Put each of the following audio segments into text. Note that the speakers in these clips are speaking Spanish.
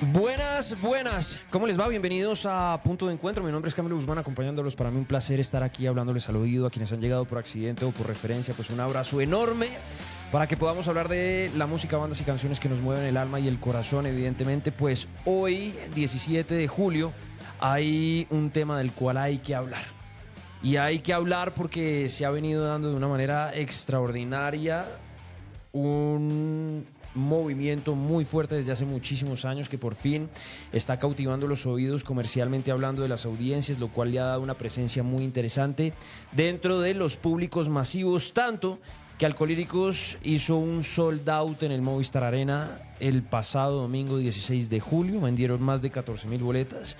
Buenas, buenas. ¿Cómo les va? Bienvenidos a Punto de Encuentro. Mi nombre es Camilo Guzmán, acompañándolos. Para mí un placer estar aquí hablándoles al oído a quienes han llegado por accidente o por referencia. Pues un abrazo enorme para que podamos hablar de la música, bandas y canciones que nos mueven el alma y el corazón. Evidentemente, pues hoy, 17 de julio, hay un tema del cual hay que hablar. Y hay que hablar porque se ha venido dando de una manera extraordinaria un movimiento muy fuerte desde hace muchísimos años que por fin está cautivando los oídos comercialmente hablando de las audiencias, lo cual le ha dado una presencia muy interesante dentro de los públicos masivos, tanto que Alcolíricos hizo un sold out en el Movistar Arena el pasado domingo 16 de julio, vendieron más de 14 mil boletas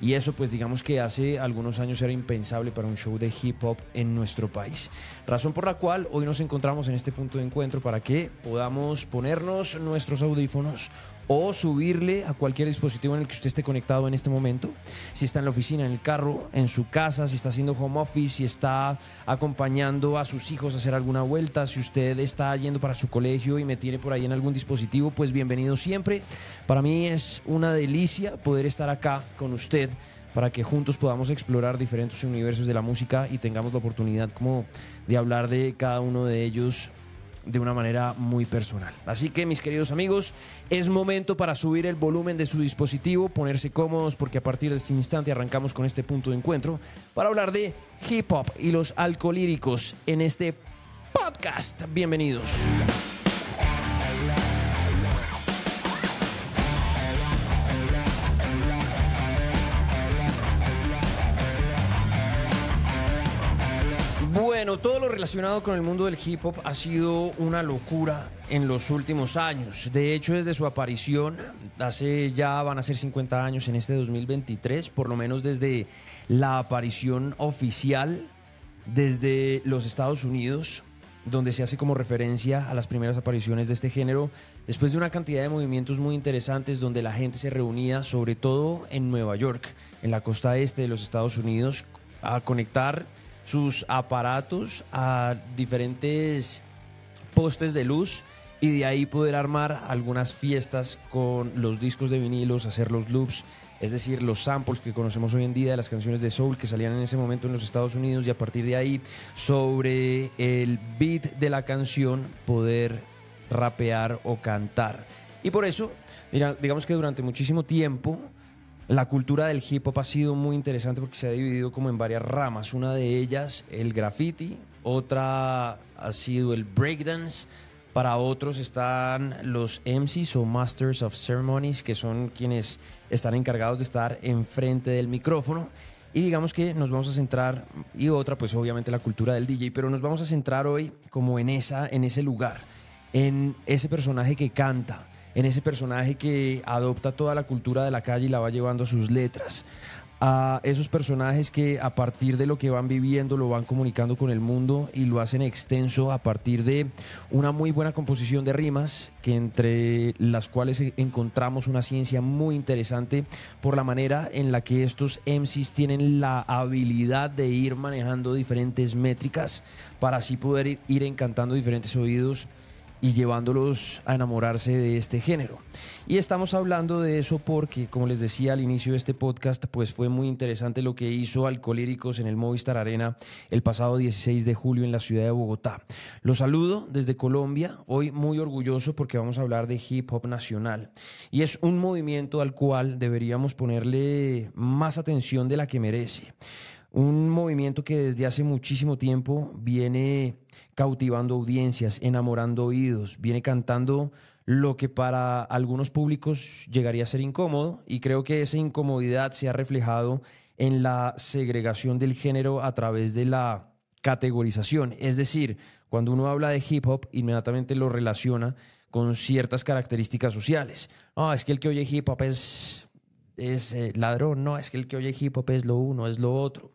y eso pues digamos que hace algunos años era impensable para un show de hip hop en nuestro país. Razón por la cual hoy nos encontramos en este punto de encuentro para que podamos ponernos nuestros audífonos o subirle a cualquier dispositivo en el que usted esté conectado en este momento. Si está en la oficina, en el carro, en su casa, si está haciendo home office, si está acompañando a sus hijos a hacer alguna vuelta, si usted está yendo para su colegio y me tiene por ahí en algún dispositivo, pues bienvenido siempre. Para mí es una delicia poder estar acá con usted para que juntos podamos explorar diferentes universos de la música y tengamos la oportunidad como de hablar de cada uno de ellos de una manera muy personal. Así que mis queridos amigos, es momento para subir el volumen de su dispositivo, ponerse cómodos porque a partir de este instante arrancamos con este punto de encuentro para hablar de hip hop y los alcolíricos en este podcast. Bienvenidos. Bueno, todo lo relacionado con el mundo del hip hop ha sido una locura en los últimos años. De hecho, desde su aparición, hace ya van a ser 50 años en este 2023, por lo menos desde la aparición oficial desde los Estados Unidos, donde se hace como referencia a las primeras apariciones de este género, después de una cantidad de movimientos muy interesantes donde la gente se reunía, sobre todo en Nueva York, en la costa este de los Estados Unidos, a conectar sus aparatos a diferentes postes de luz y de ahí poder armar algunas fiestas con los discos de vinilos, hacer los loops, es decir, los samples que conocemos hoy en día de las canciones de soul que salían en ese momento en los Estados Unidos y a partir de ahí sobre el beat de la canción poder rapear o cantar. Y por eso, digamos que durante muchísimo tiempo la cultura del hip hop ha sido muy interesante porque se ha dividido como en varias ramas. Una de ellas, el graffiti, otra ha sido el breakdance. Para otros están los MCs o Masters of Ceremonies, que son quienes están encargados de estar enfrente del micrófono. Y digamos que nos vamos a centrar, y otra, pues obviamente la cultura del DJ, pero nos vamos a centrar hoy como en, esa, en ese lugar, en ese personaje que canta, en ese personaje que adopta toda la cultura de la calle y la va llevando a sus letras. A esos personajes que a partir de lo que van viviendo lo van comunicando con el mundo y lo hacen extenso a partir de una muy buena composición de rimas que entre las cuales encontramos una ciencia muy interesante por la manera en la que estos MCs tienen la habilidad de ir manejando diferentes métricas para así poder ir encantando diferentes oídos y llevándolos a enamorarse de este género. Y estamos hablando de eso porque, como les decía al inicio de este podcast, pues fue muy interesante lo que hizo Alcolíricos en el Movistar Arena el pasado 16 de julio en la ciudad de Bogotá. Los saludo desde Colombia, hoy muy orgulloso porque vamos a hablar de hip hop nacional. Y es un movimiento al cual deberíamos ponerle más atención de la que merece. Un movimiento que desde hace muchísimo tiempo viene cautivando audiencias, enamorando oídos, viene cantando lo que para algunos públicos llegaría a ser incómodo y creo que esa incomodidad se ha reflejado en la segregación del género a través de la categorización. Es decir, cuando uno habla de hip hop, inmediatamente lo relaciona con ciertas características sociales. Ah, es que el que oye hip hop es es eh, ladrón, no, es que el que oye hip hop es lo uno, es lo otro.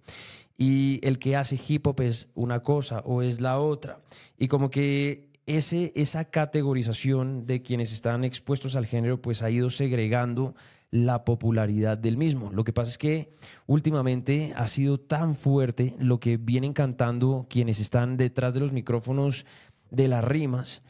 y el que hace hip hop es una cosa o es la otra. Y como que ese, esa categorización de quienes están expuestos al género pues ha ido segregando la popularidad del mismo. Lo que pasa es que últimamente ha sido tan fuerte lo que vienen cantando quienes están detrás de los micrófonos de las rimas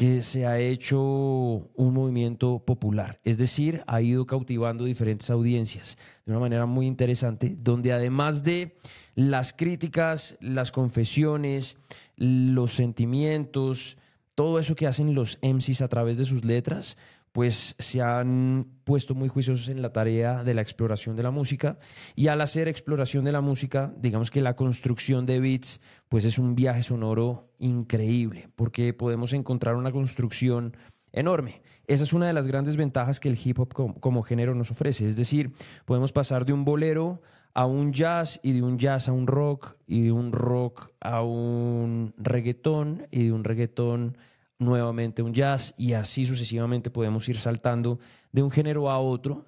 que se ha hecho un movimiento popular, es decir, ha ido cautivando diferentes audiencias de una manera muy interesante, donde además de las críticas, las confesiones, los sentimientos, todo eso que hacen los MCs a través de sus letras, pues se han puesto muy juiciosos en la tarea de la exploración de la música y al hacer exploración de la música, digamos que la construcción de beats, pues es un viaje sonoro increíble, porque podemos encontrar una construcción enorme. Esa es una de las grandes ventajas que el hip hop como, género nos ofrece, es decir, podemos pasar de un bolero a un jazz y de un jazz a un rock y de un rock a un reggaetón y de un reggaetón nuevamente un jazz y así sucesivamente podemos ir saltando de un género a otro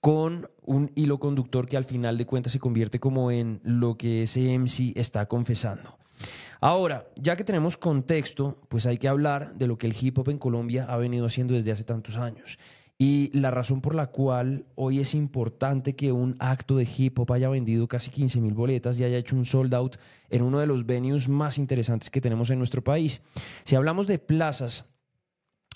con un hilo conductor que al final de cuentas se convierte como en lo que ese MC está confesando. Ahora, ya que tenemos contexto, pues hay que hablar de lo que el hip hop en Colombia ha venido haciendo desde hace tantos años. Y la razón por la cual hoy es importante que un acto de hip hop haya vendido casi 15 mil boletas y haya hecho un sold out en uno de los venues más interesantes que tenemos en nuestro país. Si hablamos de plazas,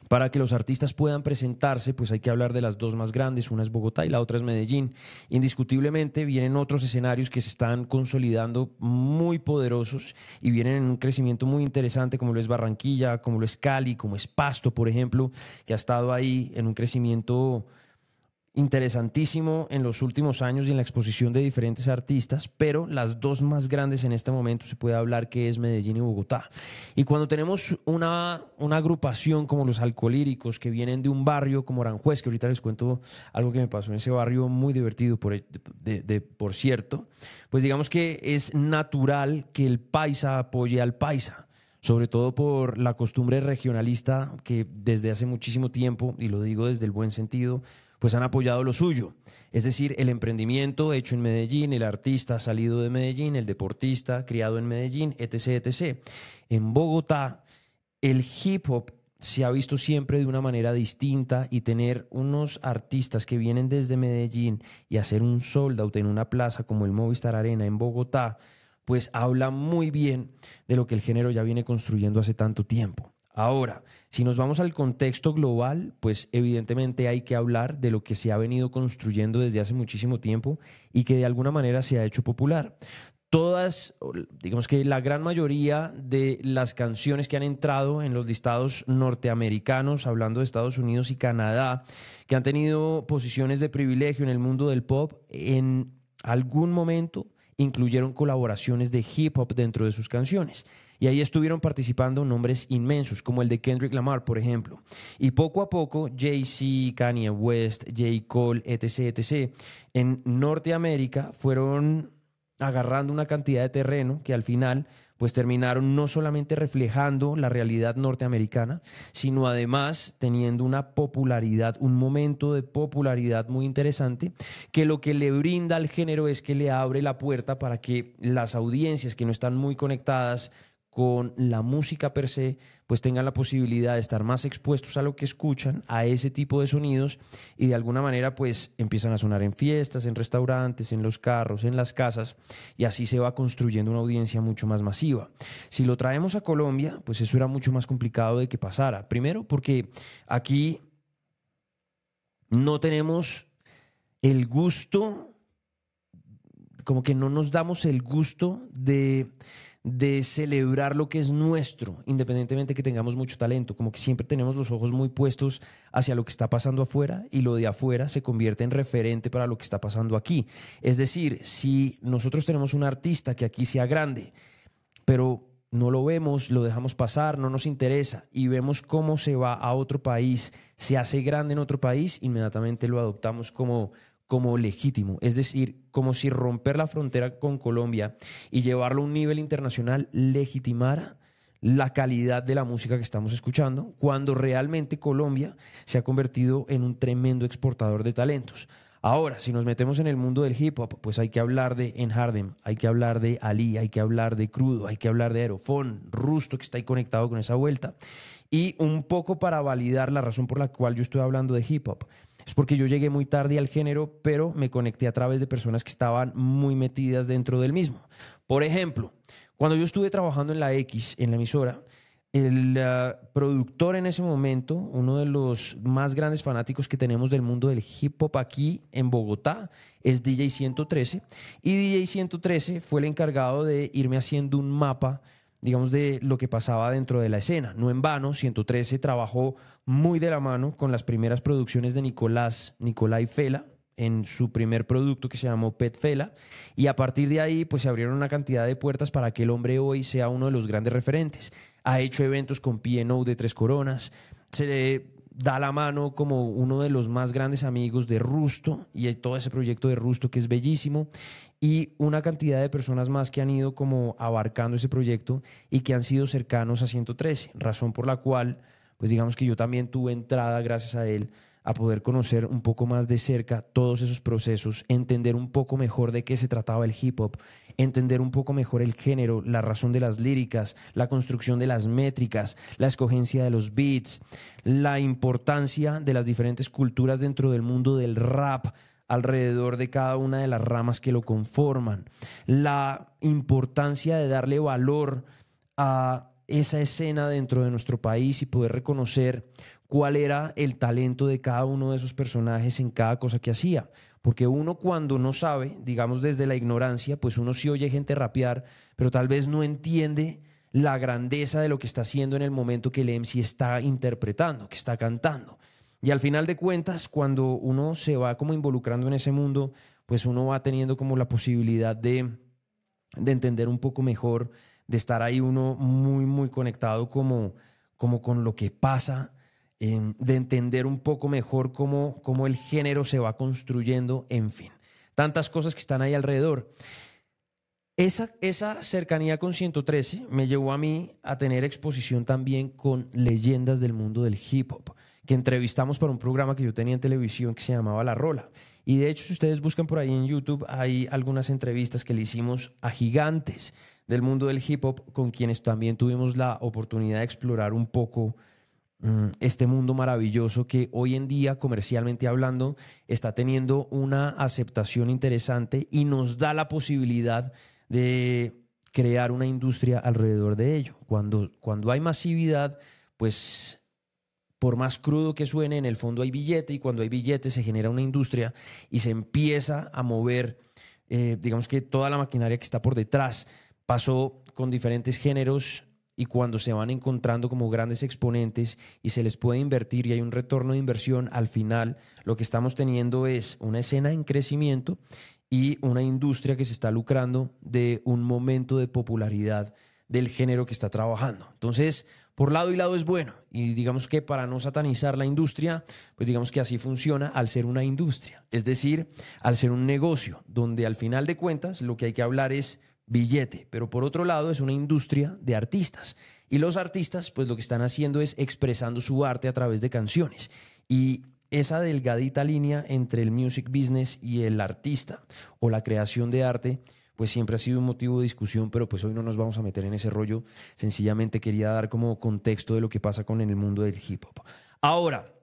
para que los artistas puedan presentarse, pues hay que hablar de las dos más grandes, una es Bogotá y la otra es Medellín. Indiscutiblemente vienen otros escenarios que se están consolidando muy poderosos y vienen en un crecimiento muy interesante, como lo es Barranquilla, como lo es Cali, como es Pasto, por ejemplo, que ha estado ahí en un crecimiento interesantísimo en los últimos años y en la exposición de diferentes artistas, pero las dos más grandes en este momento se puede hablar que es Medellín y Bogotá. Y cuando tenemos una, una agrupación como los alcolíricos que vienen de un barrio como Aranjuez, que ahorita les cuento algo que me pasó en ese barrio muy divertido, por, de, por cierto, pues digamos que es natural que el paisa apoye al paisa sobre todo por la costumbre regionalista que desde hace muchísimo tiempo, y lo digo desde el buen sentido, pues han apoyado lo suyo. Es decir, el emprendimiento hecho en Medellín, el artista salido de Medellín, el deportista criado en Medellín, etc., etc. En Bogotá, el hip hop se ha visto siempre de una manera distinta y tener unos artistas que vienen desde Medellín y hacer un sold out en una plaza como el Movistar Arena en Bogotá, pues habla muy bien de lo que el género ya viene construyendo hace tanto tiempo. Ahora, si nos vamos al contexto global, pues evidentemente hay que hablar de lo que se ha venido construyendo desde hace muchísimo tiempo y que de alguna manera se ha hecho popular. Todas, digamos que la gran mayoría de las canciones que han entrado en los listados norteamericanos, hablando de Estados Unidos y Canadá, que han tenido posiciones de privilegio en el mundo del pop, en algún momento incluyeron colaboraciones de hip hop dentro de sus canciones. Y ahí estuvieron participando nombres inmensos, como el de Kendrick Lamar, por ejemplo. Y poco a poco, Jay-Z, Kanye West, J. Cole, etc., etc., en Norteamérica fueron agarrando una cantidad de terreno que al final pues terminaron no solamente reflejando la realidad norteamericana, sino además teniendo una popularidad, un momento de popularidad muy interesante, que lo que le brinda al género es que le abre la puerta para que las audiencias que no están muy conectadas con la música per se, pues tengan la posibilidad de estar más expuestos a lo que escuchan, a ese tipo de sonidos, y de alguna manera pues empiezan a sonar en fiestas, en restaurantes, en los carros, en las casas, y así se va construyendo una audiencia mucho más masiva. Si lo traemos a Colombia, pues eso era mucho más complicado de que pasara. Primero porque aquí no tenemos el gusto, como que no nos damos el gusto de de celebrar lo que es nuestro, independientemente que tengamos mucho talento, como que siempre tenemos los ojos muy puestos hacia lo que está pasando afuera y lo de afuera se convierte en referente para lo que está pasando aquí. Es decir, si nosotros tenemos un artista que aquí sea grande, pero no lo vemos, lo dejamos pasar, no nos interesa y vemos cómo se va a otro país, se hace grande en otro país, inmediatamente lo adoptamos como, como legítimo. Es decir, como si romper la frontera con Colombia y llevarlo a un nivel internacional legitimara la calidad de la música que estamos escuchando, cuando realmente Colombia se ha convertido en un tremendo exportador de talentos. Ahora, si nos metemos en el mundo del hip hop, pues hay que hablar de En Harden, hay que hablar de Ali, hay que hablar de Crudo, hay que hablar de Aerofón, Rusto, que está ahí conectado con esa vuelta. Y un poco para validar la razón por la cual yo estoy hablando de hip hop. Es porque yo llegué muy tarde al género, pero me conecté a través de personas que estaban muy metidas dentro del mismo. Por ejemplo, cuando yo estuve trabajando en la X, en la emisora, el eh, productor en ese momento, uno de los más grandes fanáticos que tenemos del mundo del hip hop aquí en Bogotá, es DJ 113. Y DJ 113 fue el encargado de irme haciendo un mapa, digamos, de lo que pasaba dentro de la escena. No en vano, 113 trabajó muy de la mano con las primeras producciones de Nicolás, Nicolai Fela, en su primer producto que se llamó Pet Fela. Y a partir de ahí pues se abrieron una cantidad de puertas para que el hombre hoy sea uno de los grandes referentes. Ha hecho eventos con P&O de Tres Coronas, se le da la mano como uno de los más grandes amigos de Rusto y todo ese proyecto de Rusto que es bellísimo. Y una cantidad de personas más que han ido como abarcando ese proyecto y que han sido cercanos a 113, razón por la cual pues digamos que yo también tuve entrada gracias a él a poder conocer un poco más de cerca todos esos procesos, entender un poco mejor de qué se trataba el hip hop, entender un poco mejor el género, la razón de las líricas, la construcción de las métricas, la escogencia de los beats, la importancia de las diferentes culturas dentro del mundo del rap alrededor de cada una de las ramas que lo conforman, la importancia de darle valor a esa escena dentro de nuestro país y poder reconocer cuál era el talento de cada uno de esos personajes en cada cosa que hacía. Porque uno cuando no sabe, digamos desde la ignorancia, pues uno sí oye gente rapear, pero tal vez no entiende la grandeza de lo que está haciendo en el momento que el MC está interpretando, que está cantando. Y al final de cuentas, cuando uno se va como involucrando en ese mundo, pues uno va teniendo como la posibilidad de, de entender un poco mejor, de estar ahí uno muy, muy conectado como, como con lo que pasa de entender un poco mejor cómo, cómo el género se va construyendo, en fin. Tantas cosas que están ahí alrededor. Esa, esa, cercanía con 113 me llevó a mí a tener exposición también con leyendas del mundo del hip hop, que entrevistamos para un programa que yo tenía en televisión que se llamaba La Rola. Y de hecho, si ustedes buscan por ahí en YouTube, hay algunas entrevistas que le hicimos a gigantes del mundo del hip hop, con quienes también tuvimos la oportunidad de explorar un poco Mm, este mundo maravilloso que hoy en día, comercialmente hablando, está teniendo una aceptación interesante y nos da la posibilidad de crear una industria alrededor de ello. Cuando, cuando hay masividad, pues por más crudo que suene, en el fondo hay billete y cuando hay billete se genera una industria y se empieza a mover, eh, digamos que toda la maquinaria que está por detrás. Pasó con diferentes géneros y cuando se van encontrando como grandes exponentes y se les puede invertir y hay un retorno de inversión, al final lo que estamos teniendo es una escena en crecimiento y una industria que se está lucrando de un momento de popularidad del género que está trabajando. Entonces, por lado y lado es bueno. Y digamos que para no satanizar la industria, pues digamos que así funciona al ser una industria. Es decir, al ser un negocio, donde al final de cuentas lo que hay que hablar es billete, pero por otro lado es una industria de artistas. Y los artistas, pues lo que están haciendo es expresando su arte a través de canciones. Y esa delgadita línea entre el music business y el artista o la creación de arte, pues siempre ha sido un motivo de discusión, pero pues hoy no nos vamos a meter en ese rollo. Sencillamente quería dar como contexto de lo que pasa con el mundo del hip hop. Ahora,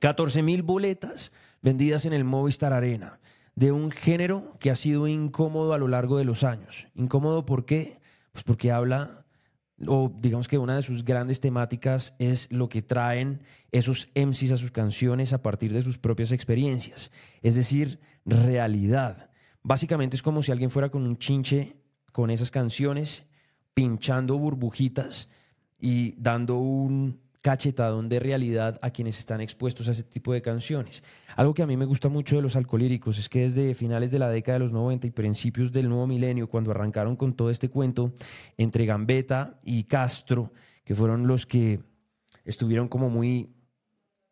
14 mil boletas vendidas en el Movistar Arena de un género que ha sido incómodo a lo largo de los años. Incómodo ¿por qué? Pues porque habla, o digamos que una de sus grandes temáticas es lo que traen esos MCs a sus canciones a partir de sus propias experiencias, es decir, realidad. Básicamente es como si alguien fuera con un chinche con esas canciones, pinchando burbujitas y dando un cachetadón de realidad a quienes están expuestos a ese tipo de canciones. Algo que a mí me gusta mucho de los alcolíricos es que desde finales de la década de los 90 y principios del nuevo milenio, cuando arrancaron con todo este cuento entre Gambetta y Castro, que fueron los que estuvieron como muy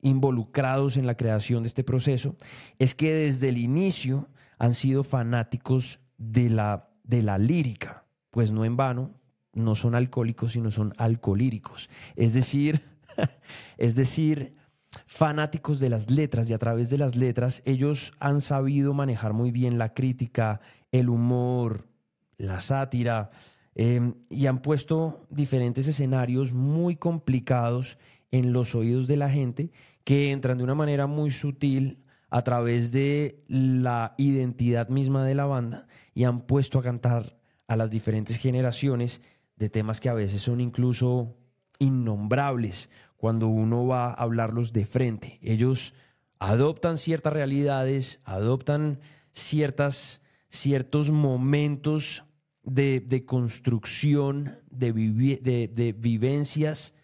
involucrados en la creación de este proceso, es que desde el inicio han sido fanáticos de la, de la lírica, pues no en vano, no son alcohólicos, sino son alcolíricos. Es decir, es decir, fanáticos de las letras y a través de las letras ellos han sabido manejar muy bien la crítica, el humor, la sátira em, y han puesto diferentes escenarios muy complicados en los oídos de la gente que entran de una manera muy sutil a través de la identidad misma de la banda y han puesto a cantar a las diferentes generaciones de temas que a veces son incluso innombrables cuando uno va a hablarlos de frente. Ellos adoptan ciertas realidades, adoptan ciertas, ciertos momentos de, construcción, de, de, vivencias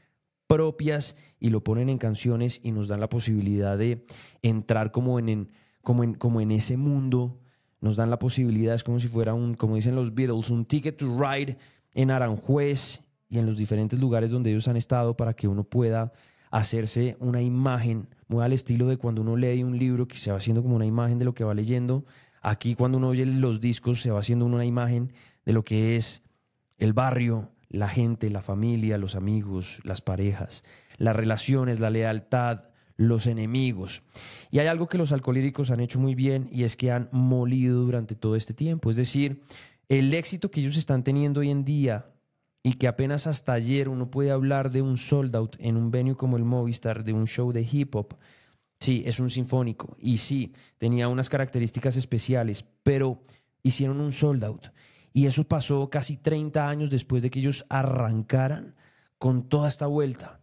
propias y lo ponen en canciones y nos dan la posibilidad de entrar como en, como en, como en ese mundo. Nos dan la posibilidad, es como si fuera un, como dicen los Beatles, un ticket to ride en Aranjuez y en los diferentes lugares donde ellos han estado para que uno pueda hacerse una imagen muy al estilo de cuando uno lee un libro que se va haciendo como una imagen de lo que va leyendo. Aquí cuando uno oye los discos se va haciendo una imagen de lo que es el barrio, la gente, la familia, los amigos, las parejas, las relaciones, la lealtad, los enemigos. Y hay algo que los alcohólicos han hecho muy bien y es que han molido durante todo este tiempo. Es decir, el éxito que ellos están teniendo hoy en día y que apenas hasta ayer uno puede hablar de un sold out en un venue como el Movistar, de un show de hip hop. Sí, es un sinfónico y sí, tenía unas características especiales, pero hicieron un sold out. Y eso pasó casi 30 años después de que ellos arrancaran con toda esta vuelta.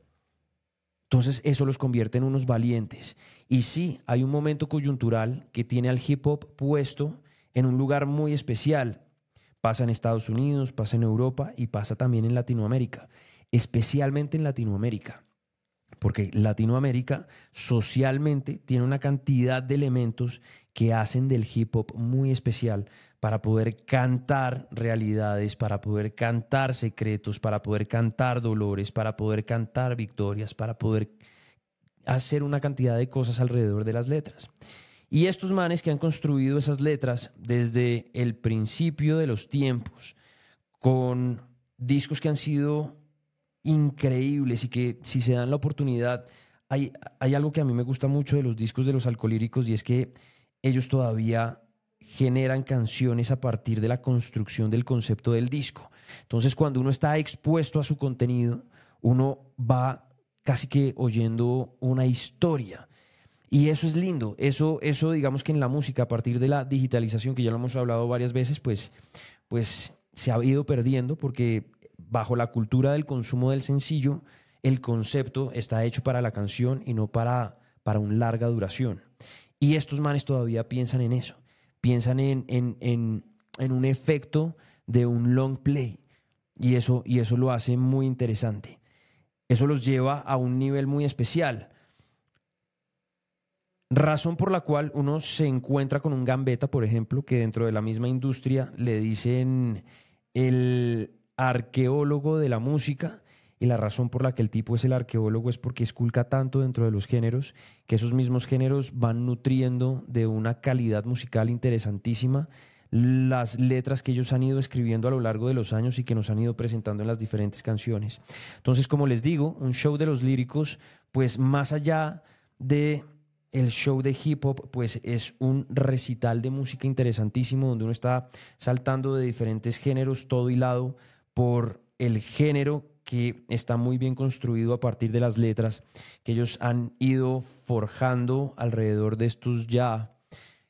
Entonces eso los convierte en unos valientes. Y sí, hay un momento coyuntural que tiene al hip hop puesto en un lugar muy especial. Pasa en Estados Unidos, pasa en Europa y pasa también en Latinoamérica, especialmente en Latinoamérica. Porque Latinoamérica socialmente tiene una cantidad de elementos que hacen del hip hop muy especial para poder cantar realidades, para poder cantar secretos, para poder cantar dolores, para poder cantar victorias, para poder hacer una cantidad de cosas alrededor de las letras. Y estos manes que han construido esas letras desde el principio de los tiempos, con discos que han sido increíbles y que si se dan la oportunidad, hay, hay algo que a mí me gusta mucho de los discos de los alcolíricos y es que ellos todavía generan canciones a partir de la construcción del concepto del disco. Entonces, cuando uno está expuesto a su contenido, uno va casi que oyendo una historia. Y eso es lindo. Eso, eso digamos que en la música, a partir de la digitalización, que ya lo hemos hablado varias veces, pues, pues se ha ido perdiendo porque bajo la cultura del consumo del sencillo, el concepto está hecho para la canción y no para, para una larga duración. Y estos manes todavía piensan en eso. Piensan en, en, en, en un efecto de un long play. Y eso, y eso lo hace muy interesante. Eso los lleva a un nivel muy especial Razón por la cual uno se encuentra con un gambeta, por ejemplo, que dentro de la misma industria le dicen el arqueólogo de la música. Y la razón por la que el tipo es el arqueólogo es porque esculca tanto dentro de los géneros que esos mismos géneros van nutriendo de una calidad musical interesantísima las letras que ellos han ido escribiendo a lo largo de los años y que nos han ido presentando en las diferentes canciones. Entonces, como les digo, un show de los líricos, pues más allá de el show de hip hop pues es un recital de música interesantísimo donde uno está saltando de diferentes géneros, todo hilado por el género que está muy bien construido a partir de las letras que ellos han ido forjando alrededor de estos ya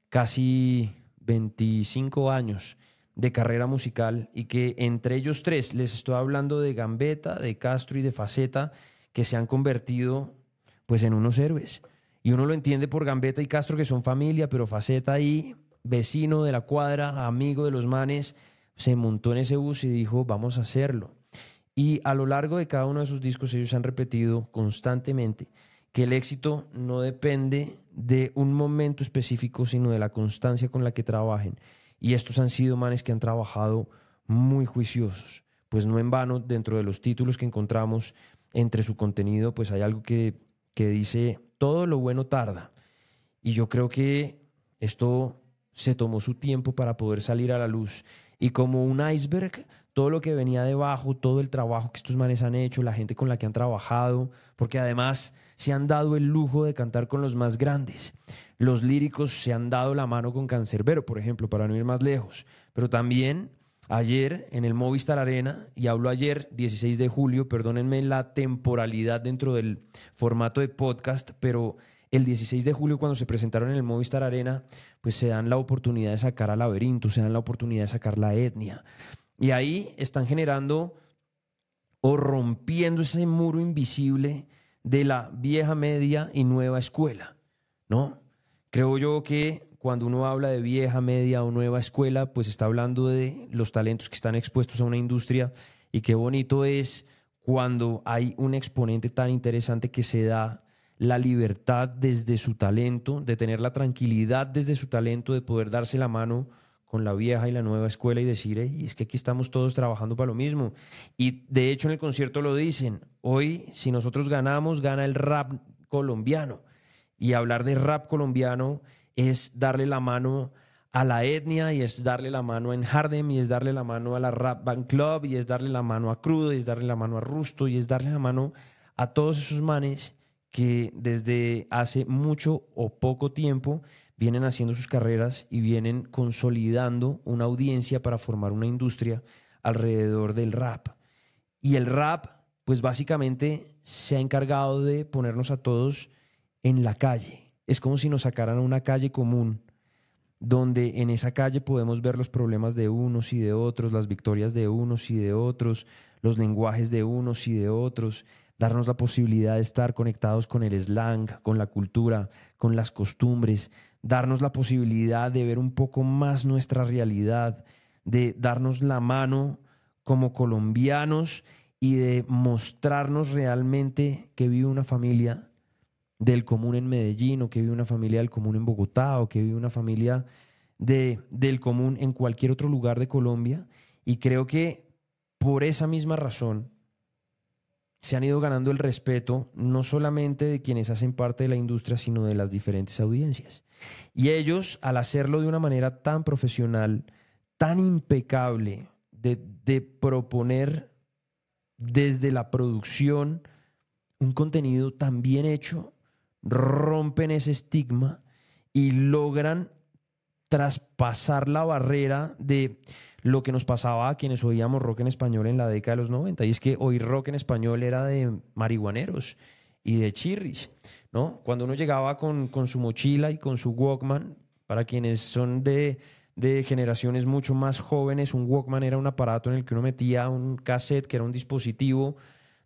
casi 25 años de carrera musical y que entre ellos tres, les estoy hablando de Gambetta, de Castro y de Faceta, que se han convertido pues en unos héroes. Y uno lo entiende por Gambetta y Castro, que son familia, pero Faceta ahí, vecino de la cuadra, amigo de los manes, se montó en ese bus y dijo, vamos a hacerlo. Y a lo largo de cada uno de sus discos ellos han repetido constantemente que el éxito no depende de un momento específico, sino de la constancia con la que trabajen. Y estos han sido manes que han trabajado muy juiciosos. Pues no en vano, dentro de los títulos que encontramos entre su contenido, pues hay algo que, que dice todo lo bueno tarda. Y yo creo que esto se tomó su tiempo para poder salir a la luz. Y como un iceberg, todo lo que venía debajo, todo el trabajo que estos manes han hecho, la gente con la que han trabajado, porque además se han dado el lujo de cantar con los más grandes. Los líricos se han dado la mano con Cancerbero, por ejemplo, para no ir más lejos, pero también ayer en el Movistar Arena, y hablo ayer, 16 de julio, perdónenme la temporalidad dentro del formato de podcast, pero el 16 de julio cuando se presentaron en el Movistar Arena, pues se dan la oportunidad de sacar a Laberinto, se dan la oportunidad de sacar la etnia. Y ahí están generando o rompiendo ese muro invisible de la vieja media y nueva escuela, ¿no? Creo yo que cuando uno habla de vieja, media o nueva escuela, pues está hablando de los talentos que están expuestos a una industria y qué bonito es cuando hay un exponente tan interesante que se da la libertad desde su talento, de tener la tranquilidad desde su talento, de poder darse la mano con la vieja y la nueva escuela y decir, es que aquí estamos todos trabajando para lo mismo. Y de hecho en el concierto lo dicen, hoy si nosotros ganamos, gana el rap colombiano. Y hablar de rap colombiano es darle la mano a la etnia y es darle la mano en Hardem y es darle la mano a la Rap Band Club y es darle la mano a Crudo y es darle la mano a Rusto y es darle la mano a todos esos manes que desde hace mucho o poco tiempo vienen haciendo sus carreras y vienen consolidando una audiencia para formar una industria alrededor del rap. Y el rap, pues básicamente se ha encargado de ponernos a todos en la calle. Es como si nos sacaran a una calle común, donde en esa calle podemos ver los problemas de unos y de otros, las victorias de unos y de otros, los lenguajes de unos y de otros, darnos la posibilidad de estar conectados con el slang, con la cultura, con las costumbres, darnos la posibilidad de ver un poco más nuestra realidad, de darnos la mano como colombianos y de mostrarnos realmente que vive una familia del común en Medellín o que vive una familia del común en Bogotá o que vive una familia de, del común en cualquier otro lugar de Colombia. Y creo que por esa misma razón se han ido ganando el respeto no solamente de quienes hacen parte de la industria, sino de las diferentes audiencias. Y ellos, al hacerlo de una manera tan profesional, tan impecable, de, de proponer desde la producción un contenido tan bien hecho, rompen ese estigma y logran traspasar la barrera de lo que nos pasaba a quienes oíamos rock en español en la década de los 90. Y es que oír rock en español era de marihuaneros y de chirris, ¿no? Cuando uno llegaba con, con su mochila y con su Walkman, para quienes son de, de generaciones mucho más jóvenes, un Walkman era un aparato en el que uno metía un cassette, que era un dispositivo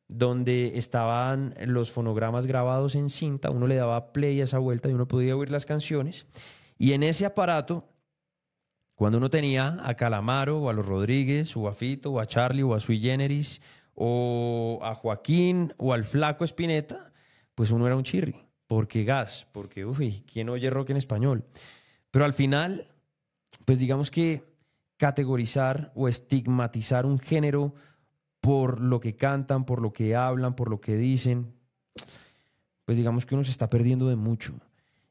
donde estaban los fonogramas grabados en cinta, uno le daba play a esa vuelta y uno podía oír las canciones. Y en ese aparato cuando uno tenía a Calamaro o a los Rodríguez o a Fito o a Charlie o a Sui Generis o a Joaquín o al Flaco Espineta, pues uno era un chirri. Porque gas, porque, uy, ¿quién oye rock en español? Pero al final, pues digamos que categorizar o estigmatizar un género por lo que cantan, por lo que hablan, por lo que dicen, pues digamos que uno se está perdiendo de mucho.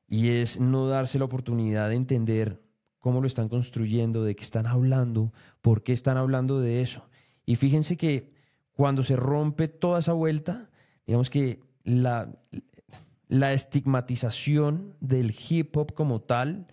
Y es no darse la oportunidad de entender cómo lo están construyendo, de qué están hablando, por qué están hablando de eso. Y fíjense que cuando se rompe toda esa vuelta, digamos que la, la estigmatización del hip hop como tal,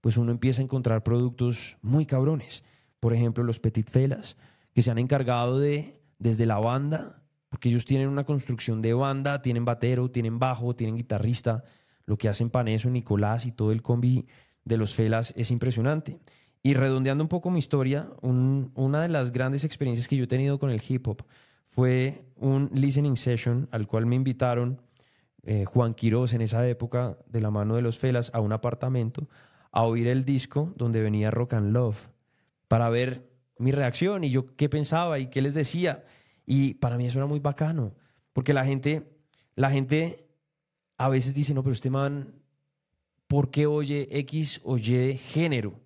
pues uno empieza a encontrar productos muy cabrones. Por ejemplo, los Petit Felas, que se han encargado de, desde la banda, porque ellos tienen una construcción de banda, tienen batero, tienen bajo, tienen guitarrista, lo que hacen Paneso, Nicolás y todo el combi de los Felas es impresionante. Y redondeando un poco mi historia, una de las grandes experiencias que yo he tenido con el hip hop fue un listening session al cual me invitaron eh, Juan Quiroz en esa época de la mano de los Felas a un apartamento a oír el disco donde venía Rock and Love para ver mi reacción y yo qué pensaba y qué les decía. Y para mí eso era muy bacano, porque la gente, la gente a veces dice, no, pero este man por qué oye X o Y género.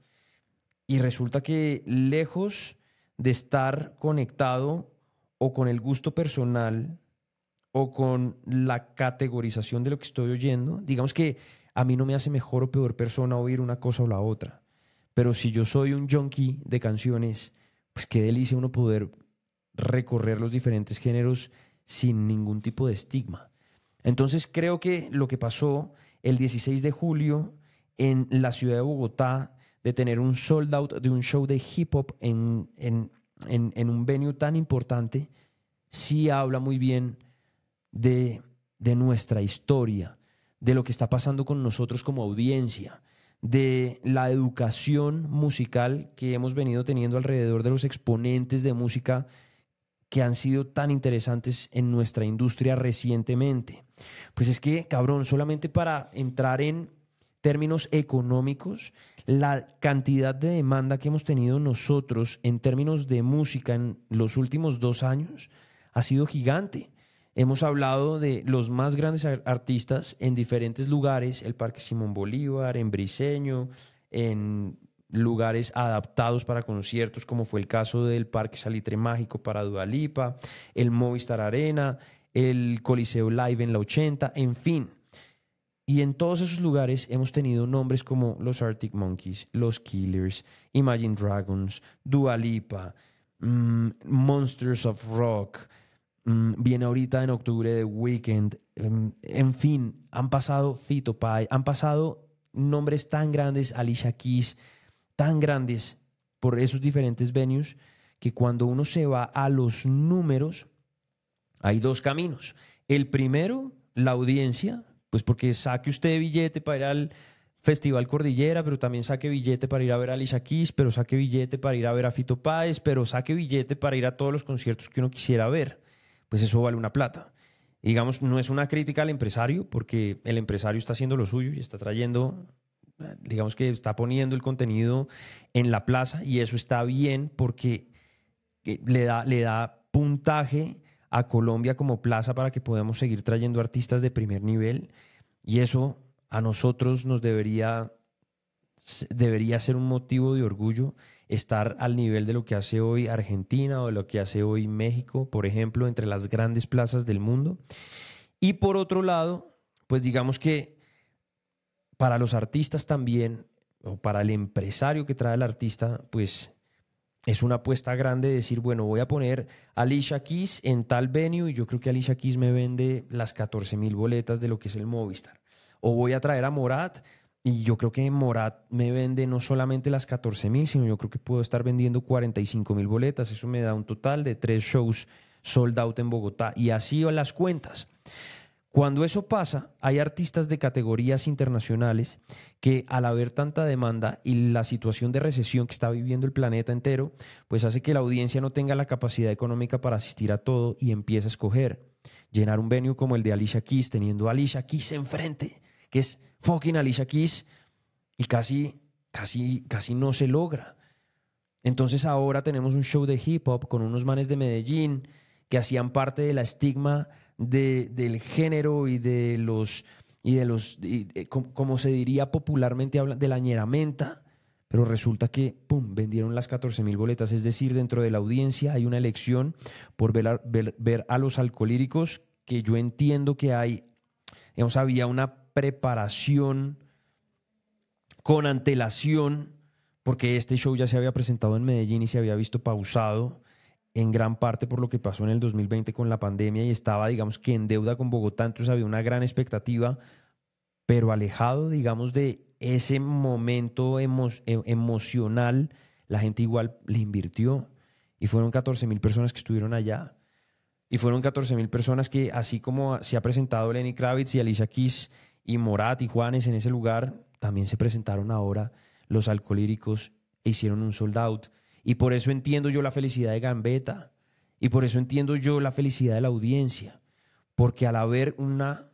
Y resulta que lejos de estar conectado o con el gusto personal o con la categorización de lo que estoy oyendo, digamos que a mí no me hace mejor o peor persona oír una cosa o la otra. Pero si yo soy un junkie de canciones, pues qué delicia uno poder recorrer los diferentes géneros sin ningún tipo de estigma. Entonces creo que lo que pasó el 16 de julio en la ciudad de Bogotá, de tener un sold out de un show de hip hop en, un venue tan importante, sí habla muy bien de nuestra historia, de lo que está pasando con nosotros como audiencia, de la educación musical que hemos venido teniendo alrededor de los exponentes de música que han sido tan interesantes en nuestra industria recientemente. Pues es que, cabrón, solamente para entrar en términos económicos, la cantidad de demanda que hemos tenido nosotros en términos de música en los últimos dos años ha sido gigante. Hemos hablado de los más grandes artistas en diferentes lugares, el Parque Simón Bolívar, en Briseño, en lugares adaptados para conciertos, como fue el caso del Parque Salitre Mágico para Dualipa, el Movistar Arena, el Coliseo Live en la 80, en fin. Y en todos esos lugares hemos tenido nombres como los Arctic Monkeys, los Killers, Imagine Dragons, Dualipa, mm, Monsters of Rock, viene ahorita en octubre de Weekend, em, en fin, han pasado Fito Pai, han pasado nombres tan grandes, Alicia Keys, tan grandes por esos diferentes venues, que cuando uno se va a los números, hay dos caminos. El primero, la audiencia, pues porque saque usted billete para ir al Festival Cordillera, pero también saque billete para ir a ver a Alicia Keys, pero saque billete para ir a ver a Fito Páez, pero saque billete para ir a todos los conciertos que uno quisiera ver. Pues eso vale una plata. digamos, no es una crítica al empresario, porque el empresario está haciendo lo suyo y está trayendo, digamos que está poniendo el contenido en la plaza y eso está bien porque eh, le da, le da puntaje a Colombia como plaza para que podamos seguir trayendo artistas de primer nivel y eso a nosotros nos debería, debería ser un motivo de orgullo estar al nivel de lo que hace hoy Argentina o de lo que hace hoy México, por ejemplo, entre las grandes plazas del mundo. Y por otro lado, pues digamos que para los artistas también, o para el empresario que trae al artista, pues es una apuesta grande decir, bueno, voy a poner a Alicia Keys en tal venue y yo creo que Alicia Keys me vende las 14 mil boletas de lo que es el Movistar. O voy a traer a Morat y yo creo que Morat me vende no solamente las 14 mil, sino yo creo que puedo estar vendiendo 45 mil boletas. Eso me da un total de tres shows sold out en Bogotá. Y así van las cuentas. Cuando eso pasa, hay artistas de categorías internacionales que al haber tanta demanda y la situación de recesión que está viviendo el planeta entero, pues hace que la audiencia no tenga la capacidad económica para asistir a todo y empieza a escoger. Llenar un venue como el de Alicia Keys, teniendo a Alicia Keys enfrente, es fucking Alicia Keys, y casi, casi, casi no se logra. Entonces ahora tenemos un show de hip hop con unos manes de Medellín que hacían parte de la estigma de, del género y de los, y de los eh, como, se diría popularmente, de la ñeramenta, pero resulta que, ¡pum!, vendieron las 14 mil boletas. Es decir, dentro de la audiencia hay una elección por ver a, ver, a los alcohólicos que yo entiendo que hay, digamos, había una preparación con antelación, porque este show ya se había presentado en Medellín y se había visto pausado en gran parte por lo que pasó en el 2020 con la pandemia y estaba, digamos, que en deuda con Bogotá, entonces había una gran expectativa, pero alejado, digamos, de ese momento e, emocional, la gente igual le invirtió y fueron 14 mil personas que estuvieron allá. Y fueron 14 mil personas que, así como se ha presentado Lenny Kravitz y Alicia Keys y Morat y Juanes en ese lugar, también se presentaron ahora los alcohólicos e hicieron un sold out. Y por eso entiendo yo la felicidad de Gambetta. Y por eso entiendo yo la felicidad de la audiencia. Porque al haber una,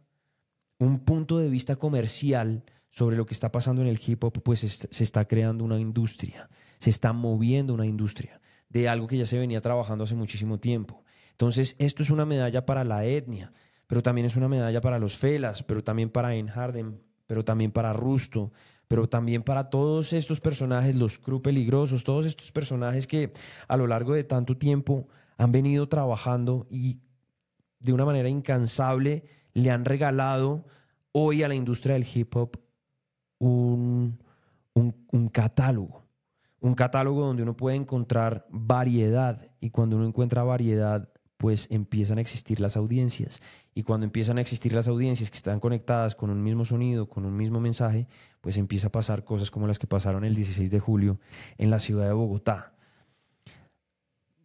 un punto de vista comercial sobre lo que está pasando en el hip hop, pues se está creando una industria. Se está moviendo una industria de algo que ya se venía trabajando hace muchísimo tiempo. Entonces, esto es una medalla para la etnia, pero también es una medalla para los Felas, pero también para Enharden, pero también para Rusto, pero también para todos estos personajes, los crew peligrosos, todos estos personajes que a lo largo de tanto tiempo han venido trabajando y de una manera incansable le han regalado hoy a la industria del hip hop un, un, catálogo, un catálogo donde uno puede encontrar variedad y cuando uno encuentra variedad, pues empiezan a existir las audiencias. Y cuando empiezan a existir las audiencias que están conectadas con un mismo sonido, con un mismo mensaje, pues empieza a pasar cosas como las que pasaron el 16 de julio en la ciudad de Bogotá.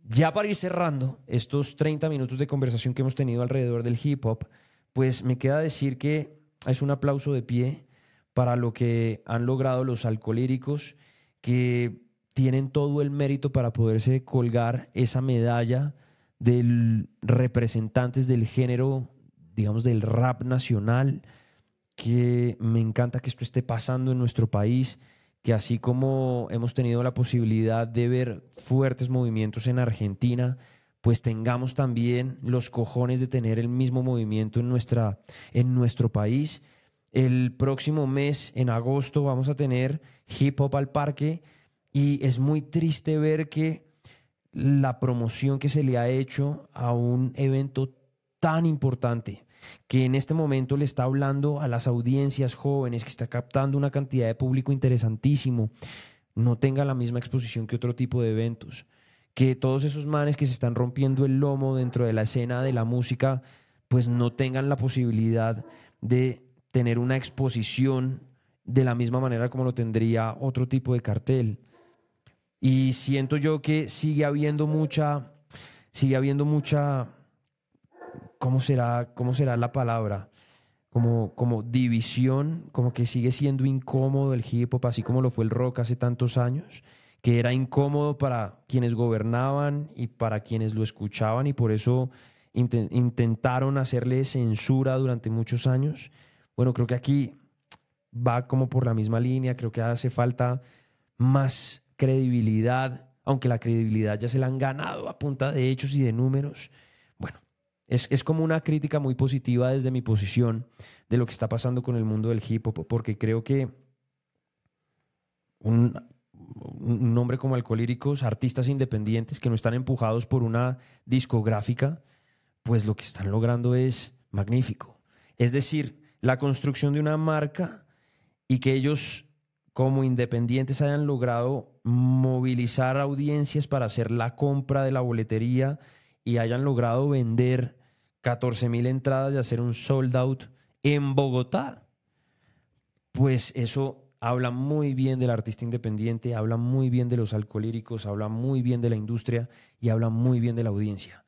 Ya para ir cerrando estos 30 minutos de conversación que hemos tenido alrededor del hip hop, pues me queda decir que es un aplauso de pie para lo que han logrado los alcohólicos que tienen todo el mérito para poderse colgar esa medalla de representantes del género, digamos, del rap nacional, que me encanta que esto esté pasando en nuestro país, que así como hemos tenido la posibilidad de ver fuertes movimientos en Argentina, pues tengamos también los cojones de tener el mismo movimiento en, nuestra, en nuestro país. El próximo mes, en agosto, vamos a tener Hip Hop al Parque y es muy triste ver que la promoción que se le ha hecho a un evento tan importante que en este momento le está hablando a las audiencias jóvenes, que está captando una cantidad de público interesantísimo, no tenga la misma exposición que otro tipo de eventos. Que todos esos manes que se están rompiendo el lomo dentro de la escena de la música, pues no tengan la posibilidad de tener una exposición de la misma manera como lo tendría otro tipo de cartel. Y siento yo que sigue habiendo mucha, sigue habiendo mucha ¿cómo será, cómo será la palabra? Como, como división, como que sigue siendo incómodo el hip hop, así como lo fue el rock hace tantos años, que era incómodo para quienes gobernaban y para quienes lo escuchaban y por eso intentaron hacerle censura durante muchos años. Bueno, creo que aquí va como por la misma línea, creo que hace falta más credibilidad, aunque la credibilidad ya se la han ganado a punta de hechos y de números. Es, como una crítica muy positiva desde mi posición de lo que está pasando con el mundo del hip hop, porque creo que un, un nombre como Alcohólicos, artistas independientes que no están empujados por una discográfica, pues lo que están logrando es magnífico. Es decir, la construcción de una marca y que ellos como independientes hayan logrado movilizar audiencias para hacer la compra de la boletería y hayan logrado vender 14 mil entradas y hacer un sold out en Bogotá, pues eso habla muy bien del artista independiente, habla muy bien de los alcohólicos, habla muy bien de la industria y habla muy bien de la audiencia.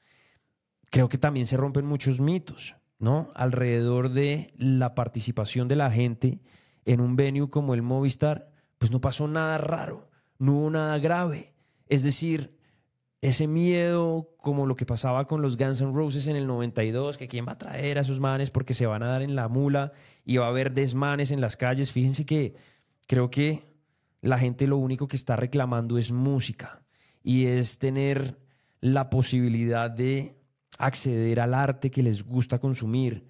Creo que también se rompen muchos mitos, ¿no? Alrededor de la participación de la gente en un venue como el Movistar, pues no pasó nada raro, no hubo nada grave. Es decir, ese miedo, como lo que pasaba con los Guns N' Roses en el 92, que quién va a traer a esos manes porque se van a dar en la mula y va a haber desmanes en las calles. Fíjense que creo que la gente lo único que está reclamando es música y es tener la posibilidad de acceder al arte que les gusta consumir.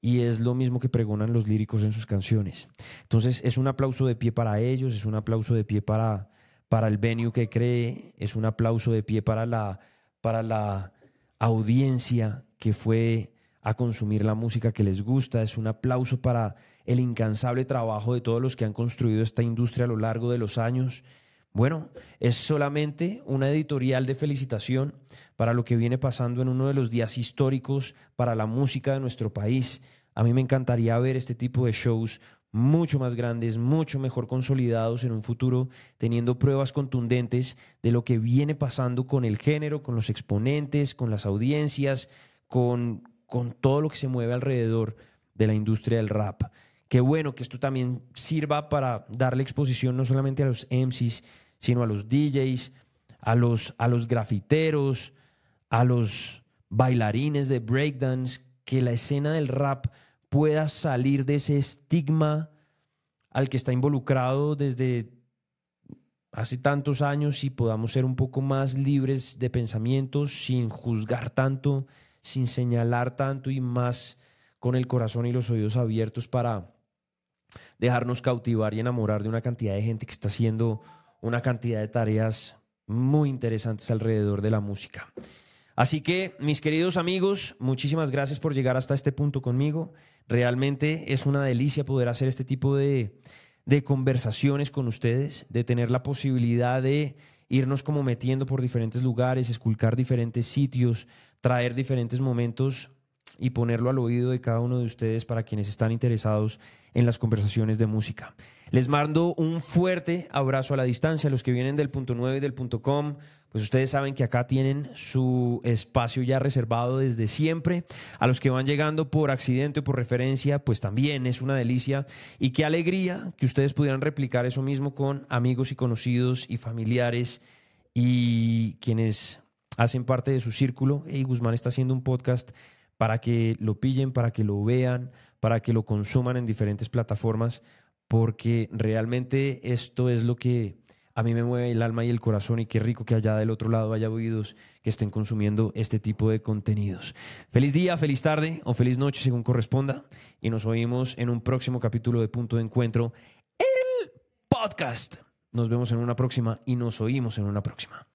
Y es lo mismo que pregonan los líricos en sus canciones. Entonces es un aplauso de pie para ellos, es un aplauso de pie para para el venue que cree, es un aplauso de pie para la, para la audiencia que fue a consumir la música que les gusta, es un aplauso para el incansable trabajo de todos los que han construido esta industria a lo largo de los años. Bueno, es solamente una editorial de felicitación para lo que viene pasando en uno de los días históricos para la música de nuestro país. A mí me encantaría ver este tipo de shows mucho más grandes, mucho mejor consolidados en un futuro, teniendo pruebas contundentes de lo que viene pasando con el género, con los exponentes, con las audiencias, con, con todo lo que se mueve alrededor de la industria del rap. Qué bueno que esto también sirva para darle exposición no solamente a los MCs, sino a los DJs, a los, a los grafiteros, a los bailarines de breakdance, que la escena del rap pueda salir de ese estigma al que está involucrado desde hace tantos años y podamos ser un poco más libres de pensamientos sin juzgar tanto, sin señalar tanto y más con el corazón y los oídos abiertos para dejarnos cautivar y enamorar de una cantidad de gente que está haciendo una cantidad de tareas muy interesantes alrededor de la música. Así que, mis queridos amigos, muchísimas gracias por llegar hasta este punto conmigo. Realmente es una delicia poder hacer este tipo de, de conversaciones con ustedes, de tener la posibilidad de irnos como metiendo por diferentes lugares, esculcar diferentes sitios, traer diferentes momentos y ponerlo al oído de cada uno de ustedes para quienes están interesados en las conversaciones de música. Les mando un fuerte abrazo a la distancia. Los que vienen del punto 9 y del punto com, pues ustedes saben que acá tienen su espacio ya reservado desde siempre. A los que van llegando por accidente o por referencia, pues también es una delicia. Y qué alegría que ustedes pudieran replicar eso mismo con amigos y conocidos y familiares y quienes hacen parte de su círculo. Y Guzmán está haciendo un podcast para que lo pillen, para que lo vean, para que lo consuman en diferentes plataformas, porque realmente esto es lo que a mí me mueve el alma y el corazón y qué rico que allá del otro lado haya oídos que estén consumiendo este tipo de contenidos. Feliz día, feliz tarde o feliz noche según corresponda y nos oímos en un próximo capítulo de Punto de Encuentro, el podcast. Nos vemos en una próxima y nos oímos en una próxima.